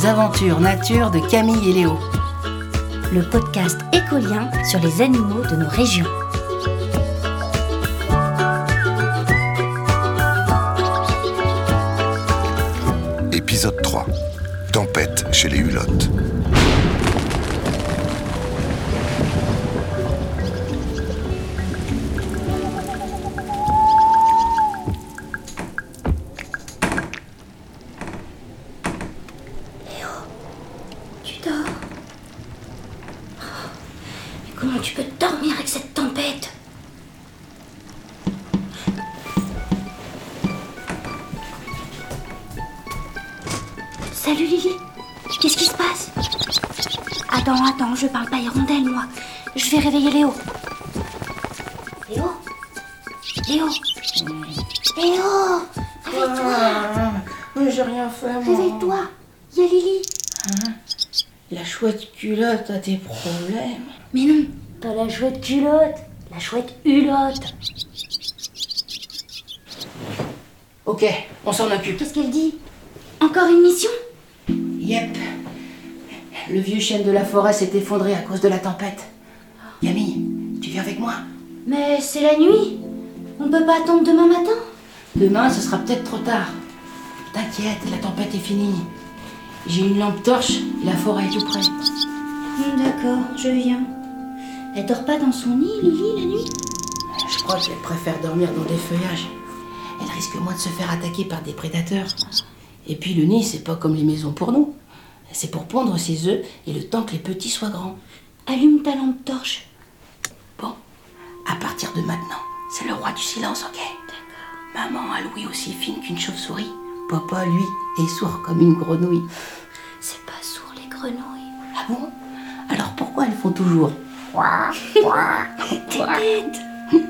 les aventures nature de Camille et Léo. Le podcast écolien sur les animaux de nos régions. Épisode 3. Tempête chez les Hulottes. Comment tu peux dormir avec cette tempête. Salut Lily. Qu'est-ce qui se passe? Attends, attends, je parle pas hirondelle, moi. Je vais réveiller Léo. Léo? Léo? Léo Réveille-toi. J'ai rien fait, Réveille-toi. Il y a Lily La chouette culotte a des problèmes. Mais non, pas la chouette culotte, la chouette hulotte. Ok, on s'en occupe. Qu'est-ce qu'elle dit? Encore une mission? Yep. Le vieux chêne de la forêt s'est effondré à cause de la tempête. Camille, tu viens avec moi Mais c'est la nuit. On peut pas attendre demain matin? Demain, ce sera peut-être trop tard. T'inquiète, la tempête est finie. J'ai une lampe torche la forêt est tout près. Hmm, D'accord, je viens. Elle dort pas dans son nid, Lily, la nuit Je crois qu'elle préfère dormir dans des feuillages. Elle risque moins de se faire attaquer par des prédateurs. Et puis le nid, c'est pas comme les maisons pour nous. C'est pour pondre ses œufs et le temps que les petits soient grands. Allume ta lampe torche. Bon, à partir de maintenant, c'est le roi du silence, ok? Maman a l'ouïe aussi fine qu'une chauve-souris. Papa, lui, est sourd comme une grenouille. C'est pas sourd, les grenouilles. Ah bon? Alors pourquoi elles font toujours T'es bête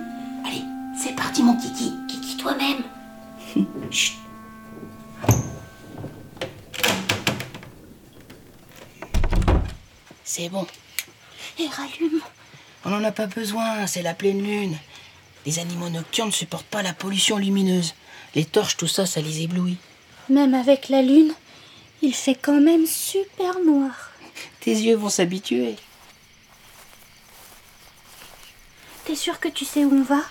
Allez, c'est parti mon kiki. Kiki toi-même. Chut. C'est bon. Et rallume. On n'en a pas besoin, c'est la pleine lune. Les animaux nocturnes ne supportent pas la pollution lumineuse. Les torches, tout ça, ça les éblouit. Même avec la lune, il fait quand même super noir. Tes yeux vont s'habituer. T'es sûr que tu sais où on va?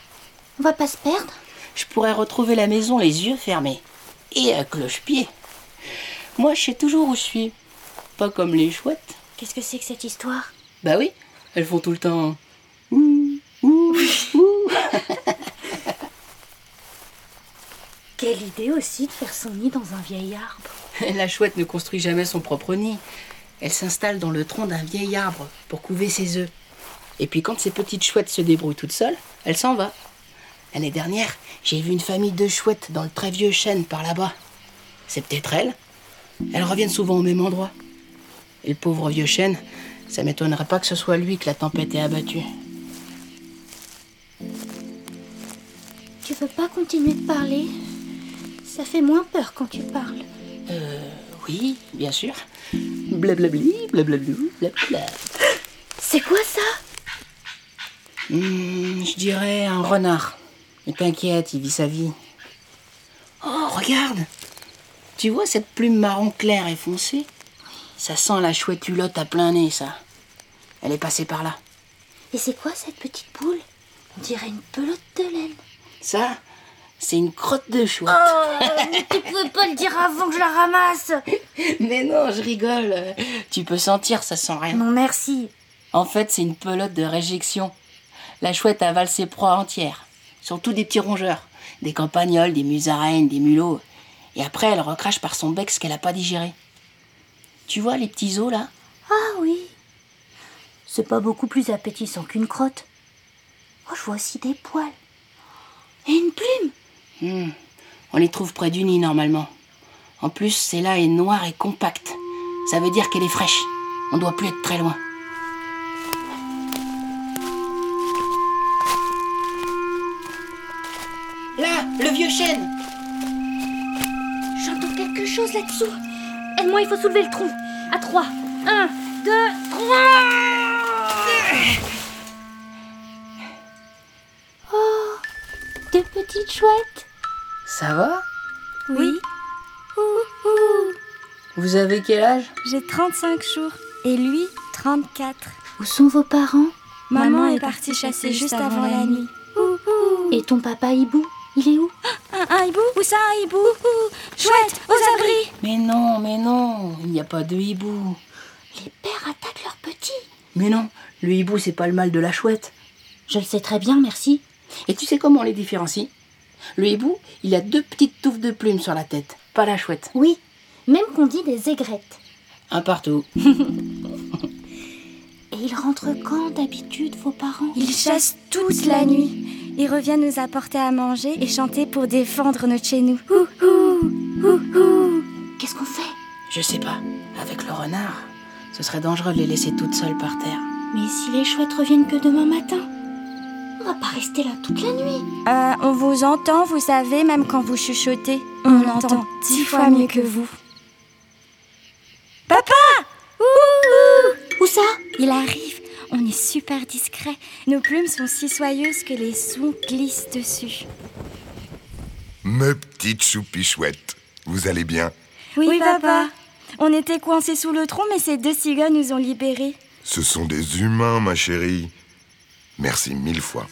On va pas se perdre? Je pourrais retrouver la maison les yeux fermés. Et à cloche-pied. Moi, je sais toujours où je suis. Pas comme les chouettes. Qu'est-ce que c'est que cette histoire? Bah oui, elles font tout le temps. Ouh, ouh, ouh. Quelle idée aussi de faire son nid dans un vieil arbre. La chouette ne construit jamais son propre nid. Elle s'installe dans le tronc d'un vieil arbre pour couver ses œufs. Et puis quand ces petites chouettes se débrouillent toutes seules, elle s'en va. L'année dernière, j'ai vu une famille de chouettes dans le très vieux chêne par là-bas. C'est peut-être elles. Elles reviennent souvent au même endroit. Et le pauvre vieux chêne, ça m'étonnerait pas que ce soit lui que la tempête ait abattu. Tu veux pas continuer de parler? Ça fait moins peur quand tu parles. Oui, bien sûr. Blablabli, blablablou, blabla. C'est quoi ça? Hmm, je dirais un renard. Mais t'inquiète, il vit sa vie. Oh, regarde Tu vois cette plume marron clair et foncée Ça sent la chouette hulotte à plein nez, ça. Elle est passée par là. Et c'est quoi cette petite boule? On dirait une pelote de laine. Ça, c'est une crotte de chouette. Oh, mais tu pouvais pas le dire avant que je la ramasse Mais non, je rigole. Tu peux sentir, ça sent rien. Non merci. En fait, c'est une pelote de réjection. La chouette avale ses proies entières. Surtout des petits rongeurs. Des campagnols, des musaraignes, des mulots. Et après, elle recrache par son bec ce qu'elle n'a pas digéré. Tu vois les petits os là? Ah oui. C'est pas beaucoup plus appétissant qu'une crotte. Oh, je vois aussi des poils. Et une plume Hmm, On les trouve près du nid normalement. En plus, celle-là est noire et compacte. Ça veut dire qu'elle est fraîche. On doit plus être très loin. Là, le vieux chêne J'entends quelque chose là-dessous. Aide-moi, il faut soulever le tronc. À trois. Un, deux, trois. Oh, deux petites chouettes. Ça va? Oui. Ouh, ouh. Vous avez quel âge? J'ai 35 jours et lui 34. Où sont vos parents? Maman est partie chasser juste avant la nuit. Et ton papa hibou Il est où? Un, un hibou? Où ça un hibou? Chouette, aux abris Mais non, mais non, il n'y a pas de hibou. Les pères attaquent leurs petits. Mais non, le hibou, c'est pas le mal de la chouette. Je le sais très bien, merci. Et tu sais comment on les différencie? Le hibou, il a deux petites touffes de plumes sur la tête, pas la chouette. Oui, même qu'on dit des aigrettes. Un partout. Et ils rentrent quand d'habitude, vos parents? Ils chassent toute la nuit. Ils reviennent nous apporter à manger et chanter pour défendre notre chez nous. Qu'est-ce qu'on fait? Je sais pas, avec le renard, ce serait dangereux de les laisser toutes seules par terre. Mais si les chouettes reviennent que demain matin On va pas rester là toute la nuit. Euh, on vous entend, vous savez, même quand vous chuchotez. On, entend dix fois mieux que vous. Papa Ouh Où ça? Il arrive. On est super discret. Nos plumes sont si soyeuses que les sons glissent dessus. Mes petites choupichouettes, vous allez bien? Oui, papa. On était coincés sous le tronc, mais ces deux cigognes nous ont libérés. Ce sont des humains, ma chérie. Merci mille fois.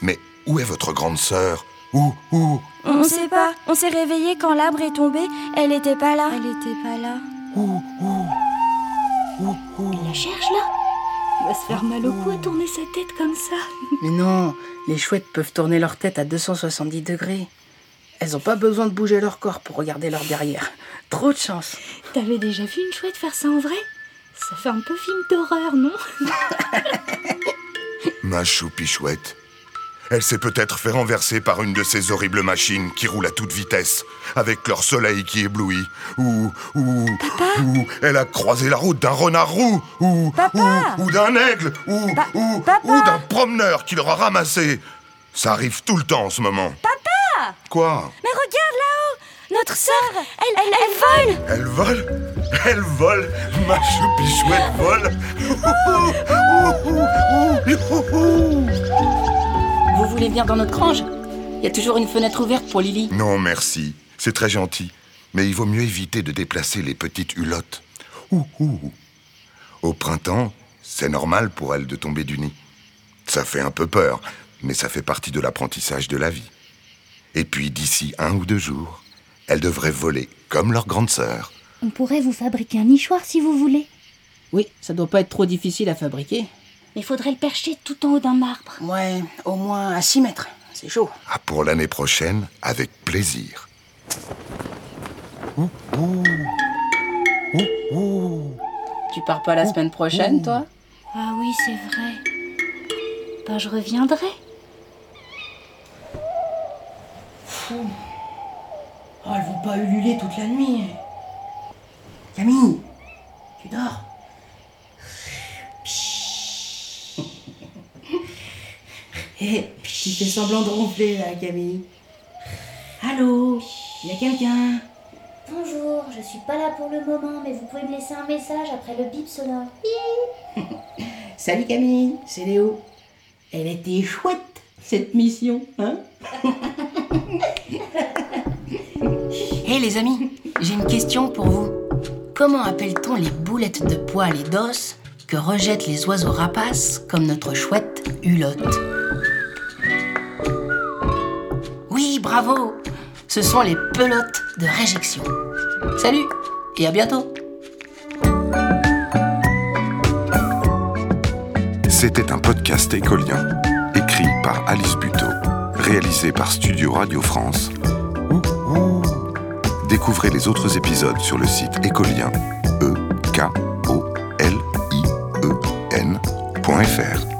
Mais où est votre grande sœur? Où Où? On ne sait pas. On s'est réveillé quand l'arbre est tombé. Elle n'était pas là. Elle n'était pas là. Où Où? Où Où? Il la cherche là Il va se faire mal au cou à tourner sa tête comme ça. Mais non, les chouettes peuvent tourner leur tête à 270 degrés. Elles ont pas besoin de bouger leur corps pour regarder leur derrière. Trop de chance. T'avais déjà vu une chouette faire ça en vrai? Ça fait un peu film d'horreur, non? Ma choupichouette. Elle s'est peut-être fait renverser par une de ces horribles machines qui roulent à toute vitesse, avec leur soleil qui éblouit. Ou, ou, ou elle a croisé la route d'un renard roux. Ou, Papa ou, ou d'un aigle. Ou, Pa- ou, papa ou d'un promeneur qui l'aura ramassé. Ça arrive tout le temps en ce moment. Papa Quoi? Mais regarde là-haut Notre sœur, elle, elle, elle vole Elle vole? Elle vole Ma choupichouette vole voulez venir dans notre grange Il y a toujours une fenêtre ouverte pour Lily. Non, merci. C'est très gentil. Mais il vaut mieux éviter de déplacer les petites hulottes. Ouh, ouh. Au printemps, c'est normal pour elles de tomber du nid. Ça fait un peu peur, mais ça fait partie de l'apprentissage de la vie. Et puis d'ici un ou deux jours, elles devraient voler comme leur grande sœur. On pourrait vous fabriquer un nichoir si vous voulez. Oui, ça doit pas être trop difficile à fabriquer. Mais faudrait le percher tout en haut d'un marbre. Ouais, au moins à 6 mètres. C'est chaud. Ah, pour l'année prochaine, avec plaisir. Tu pars pas la semaine prochaine, toi? Ah oui, c'est vrai. Ben, je reviendrai. Oh, elles vont pas ululer toute la nuit. Camille, tu dors? Hé, tu fais semblant de ronfler là, Camille. Allô Il y a quelqu'un? Bonjour, je suis pas là pour le moment, mais vous pouvez me laisser un message après le bip sonore. Salut Camille, c'est Léo. Elle était chouette, cette mission, hein? Hé les amis, j'ai une question pour vous. Comment appelle-t-on les boulettes de poils et d'os que rejettent les oiseaux rapaces comme notre chouette hulotte? Bravo Ce sont les pelotes de réjection. Salut et à bientôt C'était un podcast écolien, écrit par Alice Buteau, réalisé par Studio Radio France. Découvrez les autres épisodes sur le site écolien, e k o l i e n.fr.